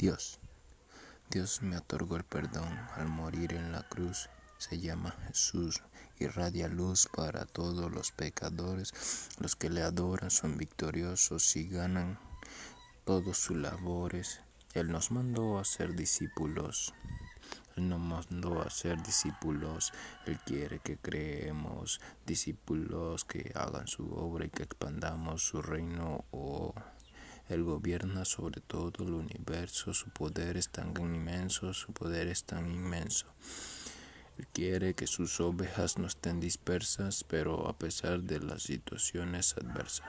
Dios. Dios me otorgó el perdón al morir en la cruz. Se llama Jesús, irradia luz para todos los pecadores. Los que le adoran son victoriosos y ganan todos sus labores. Él nos mandó a ser discípulos. Él nos mandó a ser discípulos. Él quiere que creemos discípulos que hagan su obra y que expandamos su reino. Oh. Él gobierna sobre todo el universo, su poder es tan inmenso, su poder es tan inmenso. Él quiere que sus ovejas no estén dispersas, pero a pesar de las situaciones adversas.